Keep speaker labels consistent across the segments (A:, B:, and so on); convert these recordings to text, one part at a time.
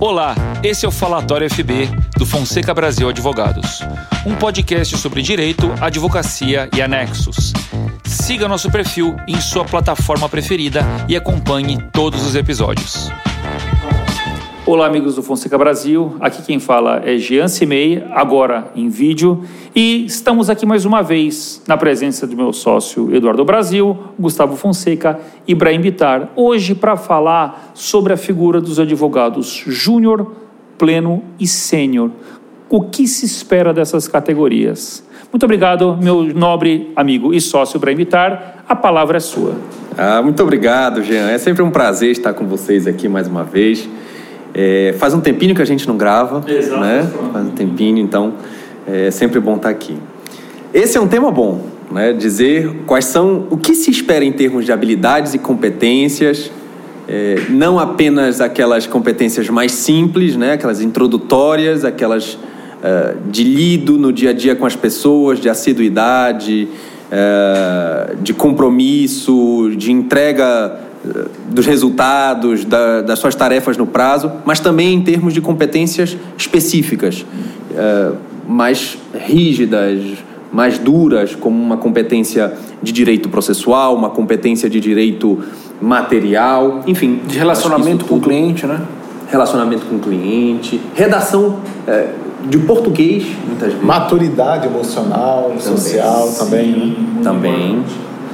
A: Olá, esse é o Falatório FB do Fonseca Brasil Advogados, um podcast sobre direito, advocacia e anexos. Siga nosso perfil em sua plataforma preferida e acompanhe todos os episódios. Olá, amigos do Fonseca Brasil. Aqui quem fala é Jean Cimei, agora em vídeo. E estamos aqui mais uma vez na presença do meu sócio Eduardo Brasil, Gustavo Fonseca e Ibrahim Bitar. Hoje para falar sobre a figura dos advogados júnior, pleno e sênior. O que se espera dessas categorias? Muito obrigado, meu nobre amigo e sócio Ibrahim Bitar. A palavra é sua.
B: Ah, muito obrigado, Jean. É sempre um prazer estar com vocês aqui mais uma vez. É, faz um tempinho que a gente não grava, Exato. né? Faz um tempinho, então é sempre bom estar aqui. Esse é um tema bom, né? Dizer quais são o que se espera em termos de habilidades e competências, é, não apenas aquelas competências mais simples, né? Aquelas introdutórias, aquelas uh, de lido no dia a dia com as pessoas, de assiduidade, uh, de compromisso, de entrega dos resultados, da, das suas tarefas no prazo, mas também em termos de competências específicas, uh, mais rígidas, mais duras, como uma competência de direito processual, uma competência de direito material, enfim.
C: De relacionamento com o cliente, né?
B: Relacionamento com o cliente, redação uh, de português, muitas vezes.
C: Maturidade emocional, também. social também. Né?
B: Também,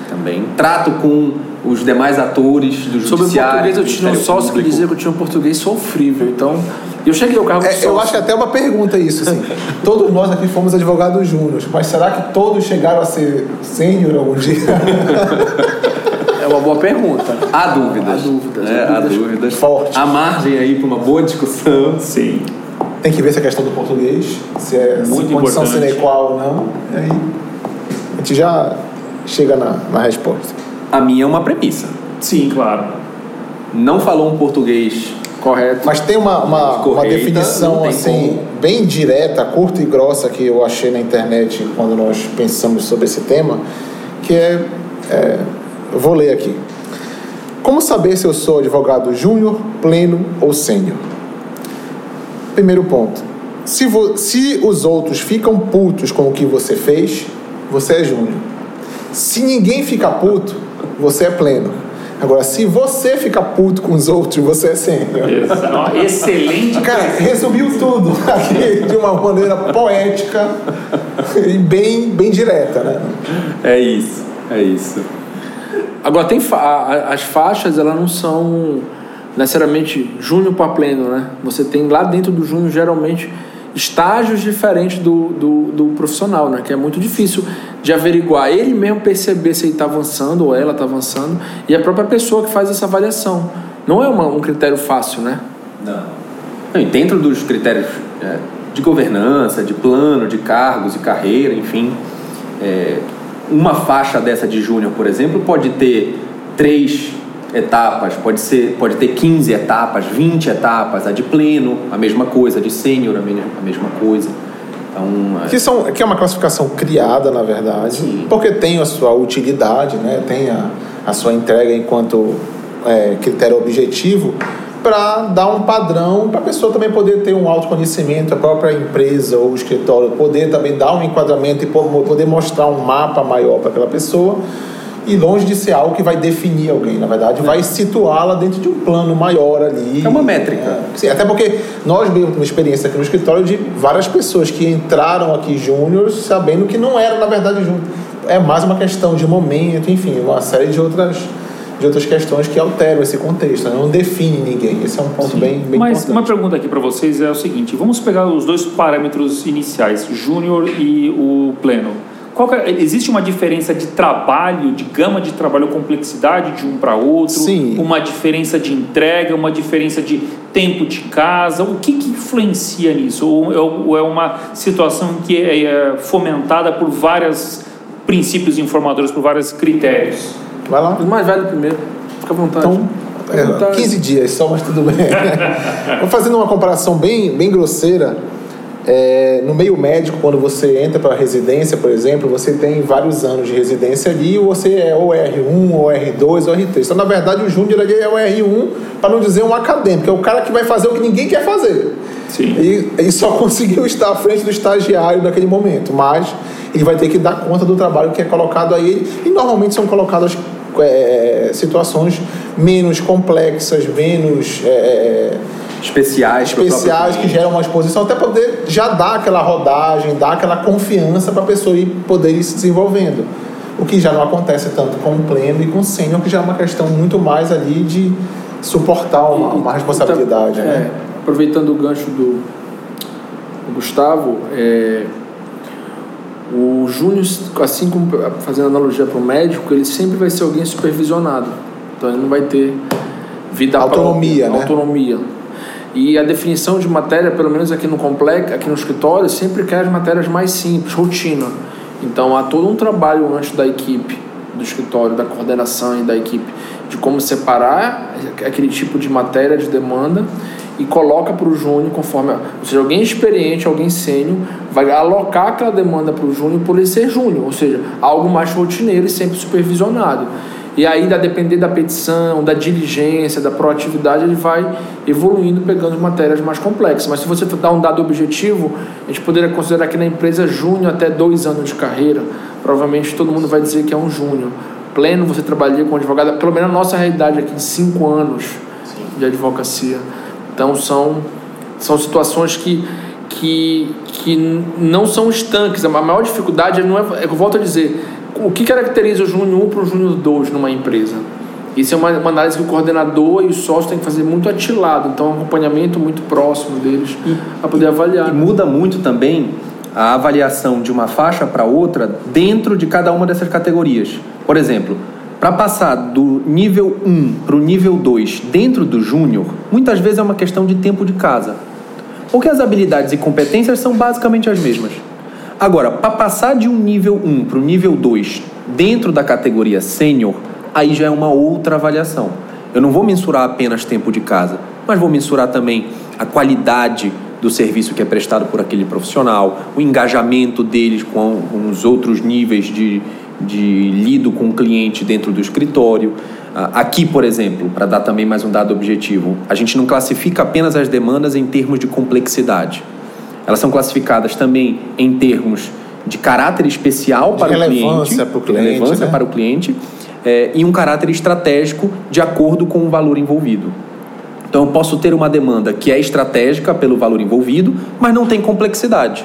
B: também. Trato com os demais atores do
C: Sobre português, eu tinha um sócio que dizia que eu tinha um português sofrível. Então, eu cheguei ao cargo é, Eu acho que até uma pergunta isso, assim. todos nós aqui fomos advogados júniores, mas será que todos chegaram a ser sênior algum dia?
B: É uma boa pergunta. Há dúvidas.
C: Há dúvidas.
B: É, há dúvidas.
C: Forte.
B: Há margem aí para uma boa discussão.
C: Sim. Tem que ver essa questão do português, se é Muito se condição sine qua ou não. E aí a gente já chega na, na resposta.
B: A minha é uma premissa.
C: Sim, claro.
B: Não falou um português correto.
C: Mas tem uma, uma, correita, uma definição assim, como... bem direta, curta e grossa que eu achei na internet quando nós pensamos sobre esse tema, que é, é eu vou ler aqui. Como saber se eu sou advogado júnior, pleno ou sênior? Primeiro ponto. Se, vo, se os outros ficam putos com o que você fez, você é júnior. Se ninguém fica puto, você é pleno. Agora, se você fica puto com os outros, você é sênior.
A: Excelente.
C: Cara, resumiu tudo aqui de uma maneira poética e bem, bem direta, né?
B: É isso, é isso.
C: Agora, tem fa as faixas, elas não são necessariamente júnior para pleno, né? Você tem lá dentro do júnior, geralmente, estágios diferentes do, do, do, profissional, né? Que é muito difícil de averiguar. Ele mesmo perceber se ele está avançando ou ela está avançando e a própria pessoa que faz essa avaliação. Não é uma, um critério fácil, né?
B: Não. E dentro dos critérios é, de governança, de plano, de cargos e carreira, enfim, é, uma faixa dessa de júnior, por exemplo, pode ter três etapas, pode, ser, pode ter 15 etapas, 20 etapas, a de pleno, a mesma coisa, a de sênior, a mesma coisa.
C: Então, é... que, são, que é uma classificação criada, na verdade, Sim. porque tem a sua utilidade, né? tem a, a sua entrega enquanto é, critério objetivo, para dar um padrão para a pessoa também poder ter um autoconhecimento, a própria empresa ou o escritório poder também dar um enquadramento e poder mostrar um mapa maior para aquela pessoa e longe de ser algo que vai definir alguém, na verdade, vai situá-la dentro de um plano maior ali.
B: É uma métrica. É,
C: sim, até porque nós temos uma experiência aqui no escritório de várias pessoas que entraram aqui júniores sabendo que não era, na verdade, júnior. É mais uma questão de momento, enfim, uma série de outras de outras questões que alteram esse contexto, né? não define ninguém. Esse é um ponto bem, bem
A: Mas
C: importante.
A: uma pergunta aqui para vocês é o seguinte: vamos pegar os dois parâmetros iniciais, júnior e o pleno é, existe uma diferença de trabalho, de gama de trabalho, complexidade de um para outro?
C: Sim.
A: Uma diferença de entrega, uma diferença de tempo de casa? O que, que influencia nisso? Ou é, é uma situação que é, é fomentada por vários princípios informadores, por vários critérios?
C: Vai lá.
B: O mais velho primeiro. Fica à vontade.
C: Então, é, 15 dias só, mas tudo bem. Vou fazendo uma comparação bem, bem grosseira É, no meio médico, quando você entra para a residência, por exemplo, você tem vários anos de residência ali, ou você é ou R1, ou R2, ou R3. Então, na verdade, o júnior ali é o R1, para não dizer um acadêmico, é o cara que vai fazer o que ninguém quer fazer. Sim. E, e só conseguiu estar à frente do estagiário naquele momento, mas ele vai ter que dar conta do trabalho que é colocado aí, e normalmente são colocadas é, situações menos complexas, menos. É,
B: especiais,
C: especiais que geram uma exposição, até poder já dar aquela rodagem, dar aquela confiança para a pessoa ir poder ir se desenvolvendo. O que já não acontece tanto com o pleno e com o sênior, que já é uma questão muito mais ali de suportar uma, uma responsabilidade. Então, né?
D: é, aproveitando o gancho do, do Gustavo, é, o Júnior, assim como fazendo analogia para o médico, ele sempre vai ser alguém supervisionado. Então ele não vai ter vida
C: autonomia, própria, né?
D: autonomia. E a definição de matéria, pelo menos aqui no complexo, aqui no escritório, sempre quer as matérias mais simples, rotina. Então há todo um trabalho antes da equipe, do escritório, da coordenação e da equipe, de como separar aquele tipo de matéria de demanda e coloca para o júnior conforme. Ou seja, alguém experiente, alguém sênior, vai alocar aquela demanda para o júnior por ele ser júnior, ou seja, algo mais rotineiro e sempre supervisionado. E aí, a depender da petição, da diligência, da proatividade, ele vai evoluindo, pegando matérias mais complexas. Mas se você dar um dado objetivo, a gente poderia considerar que na empresa júnior até dois anos de carreira, provavelmente todo mundo vai dizer que é um júnior. Pleno, você trabalha com advogado, pelo menos a nossa realidade aqui, cinco anos Sim. de advocacia. Então, são, são situações que, que, que não são estanques. A maior dificuldade não é eu volto a dizer, o que caracteriza o Júnior 1 para o Júnior 2 numa empresa? Isso é uma, uma, análise que o coordenador e o sócio têm que fazer muito atilado, então um acompanhamento muito próximo deles para poder avaliar.
B: E muda muito também a avaliação de uma faixa para outra dentro de cada uma dessas categorias. Por exemplo, para passar do nível 1 para o nível 2 dentro do júnior, muitas vezes é uma questão de tempo de casa. Porque as habilidades e competências são basicamente as mesmas. Agora, para passar de um nível 1 para o nível 2 dentro da categoria sênior, aí já é uma outra avaliação. Eu não vou mensurar apenas tempo de casa, mas vou mensurar também a qualidade do serviço que é prestado por aquele profissional, o engajamento deles com, com os outros níveis de, de lido com o cliente dentro do escritório. Ah, aqui, por exemplo, para dar também mais um dado objetivo, a gente não classifica apenas as demandas em termos de complexidade. Elas são classificadas também em termos de caráter especial para
C: o
B: cliente,
C: cliente,
B: relevância
C: né?
B: para o cliente é, e um caráter estratégico de acordo com o valor envolvido. Então eu posso ter uma demanda que é estratégica pelo valor envolvido, mas não tem complexidade.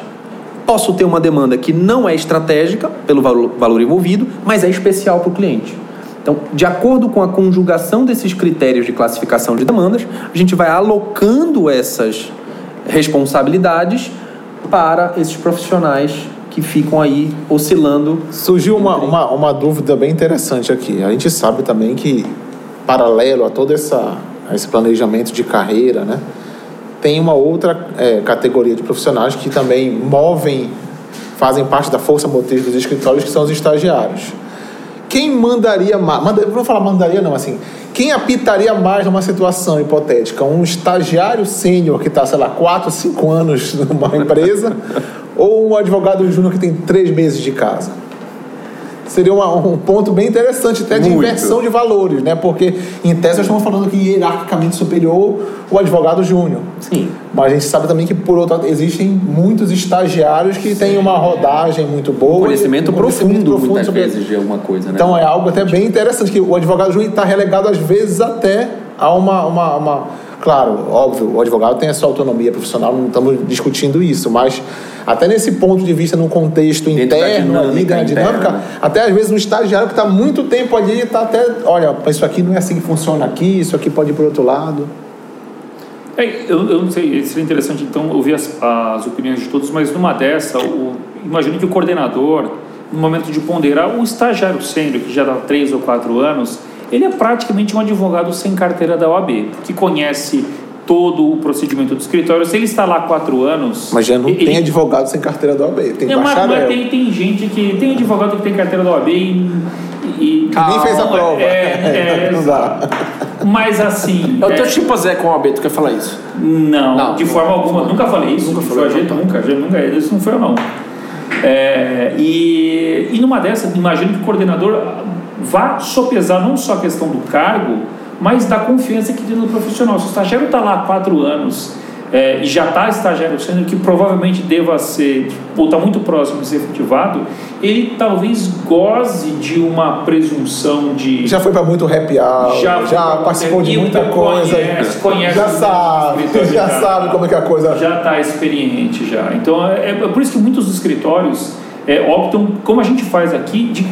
B: Posso ter uma demanda que não é estratégica pelo valor envolvido, mas é especial para o cliente. Então, de acordo com a conjugação desses critérios de classificação de demandas, a gente vai alocando essas responsabilidades para esses profissionais que ficam aí oscilando.
C: Surgiu uma, uma, uma, dúvida bem interessante aqui. A gente sabe também que, paralelo a todo essa, esse planejamento de carreira, né, tem uma outra é, categoria de profissionais que também movem, fazem parte da força motriz dos escritórios, que são os estagiários. Quem mandaria mais? Manda, vou falar mandaria, não, assim. Quem apitaria mais numa situação hipotética? Um estagiário sênior que está, sei lá, 4, 5 anos numa empresa ou um advogado júnior que tem 3 meses de casa? Seria uma, um ponto bem interessante até de Muito. inversão de valores, né? Porque em tese nós estamos falando que hierarquicamente superior o advogado júnior.
B: Sim.
C: Mas a gente sabe também que por outro lado existem muitos estagiários que têm uma rodagem muito boa,
B: um conhecimento, um conhecimento profundo, profundo muitas sobre... vezes de alguma coisa, né?
C: Então é algo até bem interessante que o advogado júnior está relegado às vezes até a uma, uma, uma Claro, óbvio, o advogado tem a sua autonomia profissional, não estamos discutindo isso, mas até nesse ponto de vista, num contexto Dentro interno, da ali, da dinâmica, até às vezes um estagiário que está muito tempo ali, está até, olha, isso aqui não é assim que funciona aqui, isso aqui pode ir para o outro lado.
A: É, eu, eu, não sei, seria interessante então ouvir as, as opiniões de todos, mas numa dessa, o, imagine que o coordenador, no momento de ponderar, o estagiário sênior, que já dá três ou quatro anos, ele é praticamente um advogado sem carteira da OAB, que conhece todo o procedimento do escritório. Se ele está lá quatro anos.
C: Mas já não ele... tem advogado sem carteira da OAB, tem é, bacharel.
A: Mas tem, tem gente que. Tem advogado que tem carteira da OAB e.
C: e que nem fez a prova.
A: É, é,
C: não dá.
A: Mas assim.
D: É o teu é... tipo Zé com o AB, tu quer falar isso?
A: Não, não de forma alguma. Nunca falei isso. Nunca falei. Jeito, nunca, nunca. Isso não foi eu, não. É, e, e numa dessas, imagino que o coordenador vá sopesar não só a questão do cargo, mas da confiança que tem no profissional. Se o estagiário está lá há quatro anos é, e já está estagiário sendo que provavelmente deva ser, ou está muito próximo de ser efetivado, ele talvez goze de uma presunção de.
C: Já foi para muito happy hour, já, já participou de muita coisa.
A: Conhece, conhece
C: já sabe, já sabe como é que a coisa.
A: Já está experiente já. Então é, é, por isso que muitos escritórios é, optam, como a gente faz aqui, de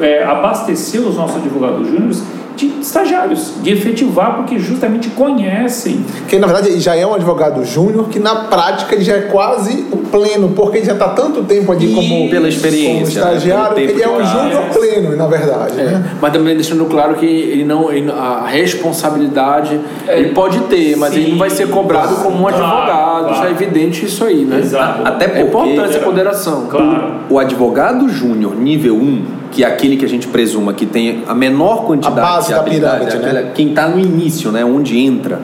A: é, abastecer os nossos advogados júniores de estagiários, de efetivar, porque justamente conhecem.
C: Que na verdade já é um advogado júnior, que na prática ele já é quase um pleno, porque ele já está tanto tempo ali como,
B: pela experiência,
C: como estagiário, né? ele é um júnior pleno, na verdade. É. Né?
D: Mas também deixando claro que ele não, ele, a responsabilidade é, ele pode ter, mas sim, ele não vai ser cobrado como um advogado, claro. já é evidente isso aí, né?
B: Exato. Até porque,
D: é importante essa ponderação.
B: Claro. O, o advogado júnior nível 1 que é aquele que a gente presuma que tem a menor quantidade a
C: base
B: de
C: habilidade, da pirâmide,
B: né? quem está no início, né, onde entra,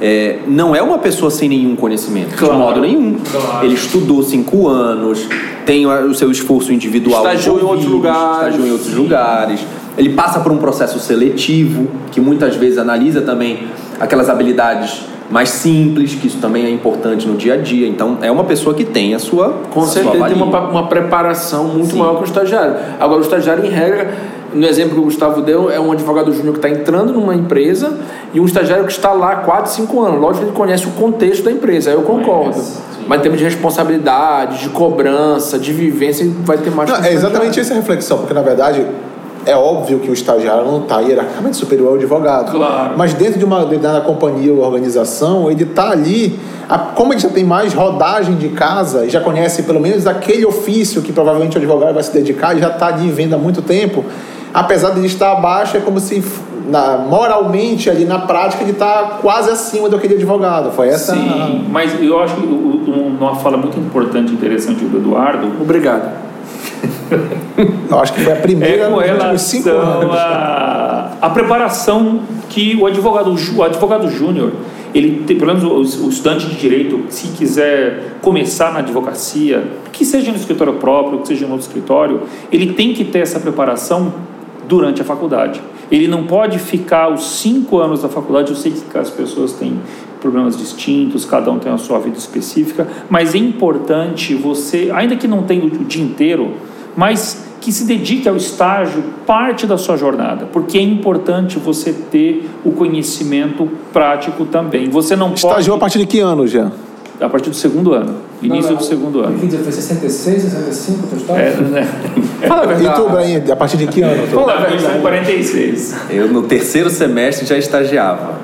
B: é, não é uma pessoa sem nenhum conhecimento, claro. de modo nenhum. Claro. Ele estudou cinco anos, tem o seu esforço individual.
D: Estagiou em outros lugares.
B: Estagiou em outros lugares. Ele passa por um processo seletivo, que muitas vezes analisa também aquelas habilidades mais simples, que isso também é importante no dia a dia. Então, é uma pessoa que tem a sua.
D: Com certeza tem uma, uma preparação muito Sim. maior que o estagiário. Agora, o estagiário, em regra, no exemplo que o Gustavo deu, é um advogado júnior que está entrando numa empresa e um estagiário que está lá há 4, 5 anos. Lógico que ele conhece o contexto da empresa, aí eu concordo. Mas em termos de responsabilidade, de cobrança, de vivência, vai ter mais.
C: Não, é exatamente essa reflexão, porque na verdade é óbvio que o estagiário não está hierarquicamente superior ao advogado.
A: Claro.
C: Mas dentro de uma determinada companhia ou organização, ele está ali. A, como ele já tem mais rodagem de casa, já conhece pelo menos aquele ofício que provavelmente o advogado vai se dedicar, ele já está ali vendo há muito tempo. Apesar de ele estar abaixo, é como se na, moralmente ali na prática ele está quase acima do aquele advogado. Foi essa.
A: Sim, a... mas eu acho que uma fala muito importante, interessante do Eduardo.
D: Obrigado
C: eu acho que foi a primeira
A: é com relação. A, a preparação que o advogado, o advogado júnior, ele tem, pelo menos o, o, estudante de direito, se quiser começar na advocacia, que seja no escritório próprio, que seja no outro escritório, ele tem que ter essa preparação durante a faculdade. Ele não pode ficar os cinco anos da faculdade. Eu sei que as pessoas têm problemas distintos, cada um tem a sua vida específica, mas é importante você, ainda que não tenha o dia inteiro, mas que se dedique ao estágio parte da sua jornada, porque é importante você ter o conhecimento prático também. Você não
C: Estagiou pode... a partir de que ano, já?
A: A partir do segundo ano, início não, não, do segundo ano.
E: Foi 66, 65, teu estágio? É,
A: né?
C: Fala a verdade. E tu, Brian, a partir de que ano?
A: Fala a verdade. 46.
B: Eu, no terceiro semestre, já estagiava.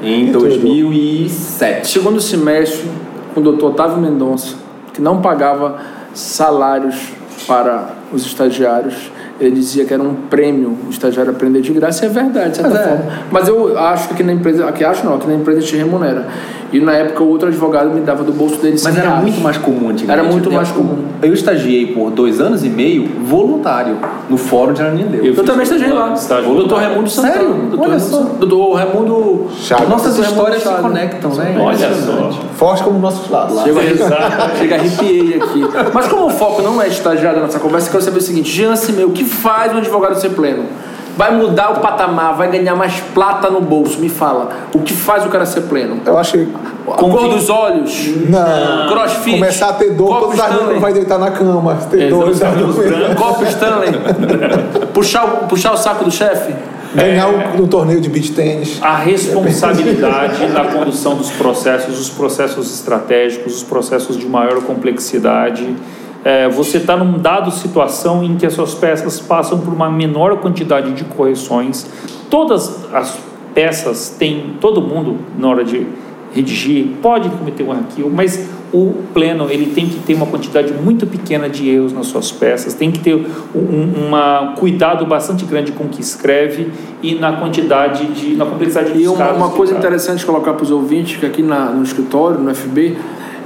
B: Em 2007.
D: Segundo semestre, com o doutor Otávio Mendonça, que não pagava salários para os estagiários. Ele dizia que era um prêmio o estagiário aprender de graça, e é verdade, de certa Mas é. forma. É. Mas eu acho que aqui na empresa, aqui acho não, aqui na empresa te remunera. E na época o outro advogado me dava do bolso dele
B: Mas era reais. muito mais comum antigamente.
D: Era muito mais comum.
B: Eu estagiei por dois anos e meio voluntário no Fórum de Aranindeu.
D: Eu, eu também estagiei lá. O doutor Raimundo Santana.
B: Sério?
D: Doutor Olha só. Doutor Raimundo...
B: Chaves. Nossas histórias se conectam, né?
A: Olha só.
C: Forte como nossos lados.
D: Chega, chega arrepiei aqui. Mas como o foco não é estagiário nessa conversa, eu quero saber o seguinte. Jean Simeu, o que faz um advogado ser pleno? vai mudar o patamar, vai ganhar mais plata no bolso. Me fala, o que faz o cara ser pleno?
C: Eu acho que.
D: Com cor dos olhos?
C: Não.
D: Crossfit?
C: Começar a ter dor, todas as não vai deitar na cama. Ter dor,
D: Copo Stanley. puxar, o, puxar o saco do chefe?
C: Ganhar é, um, um, torneio de beach tênis.
A: A responsabilidade da condução dos processos, os processos estratégicos, os processos de maior complexidade é, você está numa dada situação em que as suas peças passam por uma menor quantidade de correções. Todas as peças têm, todo mundo na hora de redigir pode cometer um arquivo, mas o pleno ele tem que ter uma quantidade muito pequena de erros nas suas peças, tem que ter um uma cuidado bastante grande com o que escreve e na quantidade de na complexidade de
D: e uma, uma coisa interessante colocar para os ouvintes que aqui na, no escritório no FB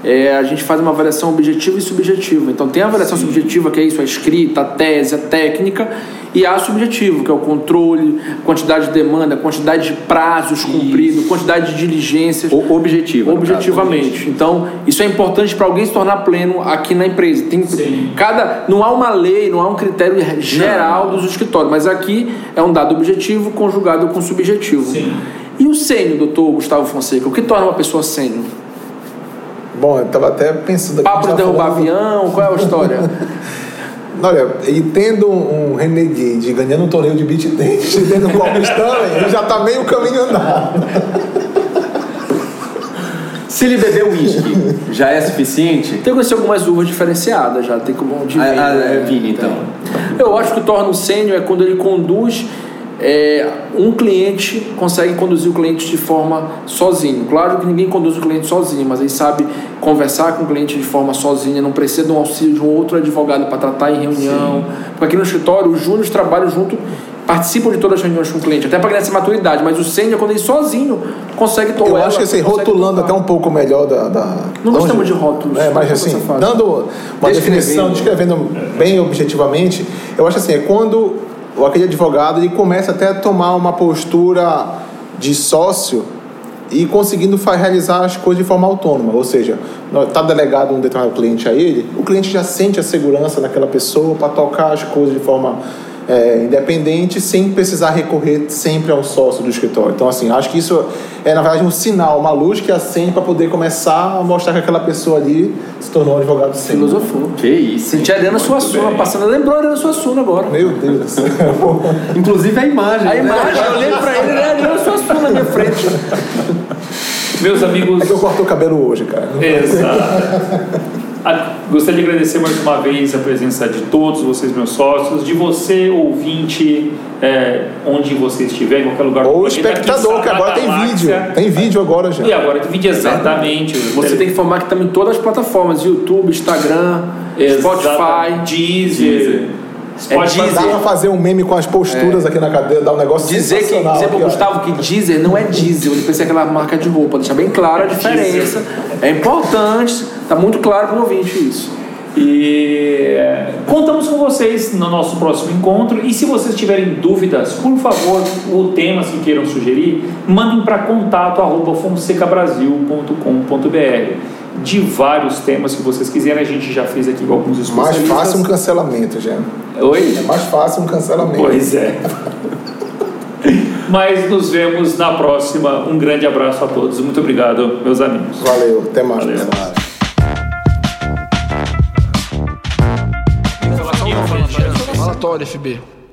D: é, a gente faz uma avaliação objetiva e subjetiva. Então tem a avaliação Sim. subjetiva, que é isso, a escrita, a tese, a técnica, e a subjetiva, que é o controle, quantidade de demanda, quantidade de prazos cumpridos, quantidade de diligências.
B: O objetivo.
D: Objetivamente. Caso, então, isso é importante para alguém se tornar pleno aqui na empresa. Tem cada Não há uma lei, não há um critério geral não. dos escritórios, mas aqui é um dado objetivo conjugado com subjetivo. Sim. E o sênior, doutor Gustavo Fonseca? O que torna uma pessoa sênior?
C: Bom, eu estava até pensando aqui.
D: Papo de derrubar falando... avião, qual é a história?
C: Olha, e tendo um Renegade ganhando um torneio de beat tennis dentro do Paulistão, ele já está meio caminho andado.
B: Se ele beber uísque, já é suficiente?
D: Tem que conhecer algumas uvas diferenciadas já, tem como
B: de vinho. Ah, ah, é vinho, então.
D: Eu acho que torna o sênior é quando ele conduz é, um cliente consegue conduzir o cliente de forma sozinho. Claro que ninguém conduz o cliente sozinho, mas ele sabe conversar com o cliente de forma sozinha, não precisa de um auxílio de um outro advogado para tratar em reunião. Sim. Porque aqui no escritório, os júniores trabalham junto, participam de todas as reuniões com o cliente, até para ganhar essa maturidade, mas o sênior, quando ele sozinho, consegue
C: tomar. Eu acho que assim, rotulando até um pouco melhor da. da
D: não gostamos de rótulos.
C: É, mas assim, dando uma definição, descrevendo bem objetivamente, eu acho assim, é quando aquele advogado ele começa até a tomar uma postura de sócio e conseguindo realizar as coisas de forma autônoma, ou seja, está delegado um determinado cliente a ele, o cliente já sente a segurança naquela pessoa para tocar as coisas de forma é, independente sem precisar recorrer sempre ao sócio do escritório. Então, assim, acho que isso é, na verdade, um sinal, uma luz que acende para poder começar a mostrar que aquela pessoa ali se tornou um advogado
D: Filosofou.
B: Que isso.
D: Senti a Ariana Suassuna passando. Lembrou a Ariana Suassuna agora.
C: Meu Deus.
B: Inclusive a imagem.
D: A né? imagem, eu olhei para ele, né? a Ariana Suassuna na minha frente.
A: Meus amigos.
C: É que eu corto o cabelo hoje, cara.
A: Exato. Gostaria de agradecer mais uma vez a presença de todos vocês, meus sócios, de você, ouvinte, é, onde você estiver, em qualquer lugar.
C: Ou espectador, que agora tem vídeo. Tem vídeo agora já.
A: E agora tem vídeo, exatamente.
D: Você tem que informar que estamos em todas as plataformas: YouTube, Instagram, Spotify,
A: Deezer. Deezer.
C: É dizer, dá pra fazer um meme com as posturas é, aqui na cadeira, dar um negócio
D: Dizer que, dizer pro Gustavo que Deezer não é diesel, ele pensa aquela marca de roupa, deixar bem clara a diferença. É importante, tá muito claro pro ouvinte isso.
A: E é, contamos com vocês no nosso próximo encontro. E se vocês tiverem dúvidas, por favor, ou temas que queiram sugerir, mandem para contato fonsecabrasil.com.br de vários temas que vocês quiserem. A gente já fez aqui alguns especialistas.
C: Mais fácil um cancelamento, já.
A: Oi?
C: É mais fácil um cancelamento.
A: Pois é. Mas nos vemos na próxima. Um grande abraço a todos. Muito obrigado, meus amigos.
C: Valeu, até mais. Valeu. Até mais.
D: FB.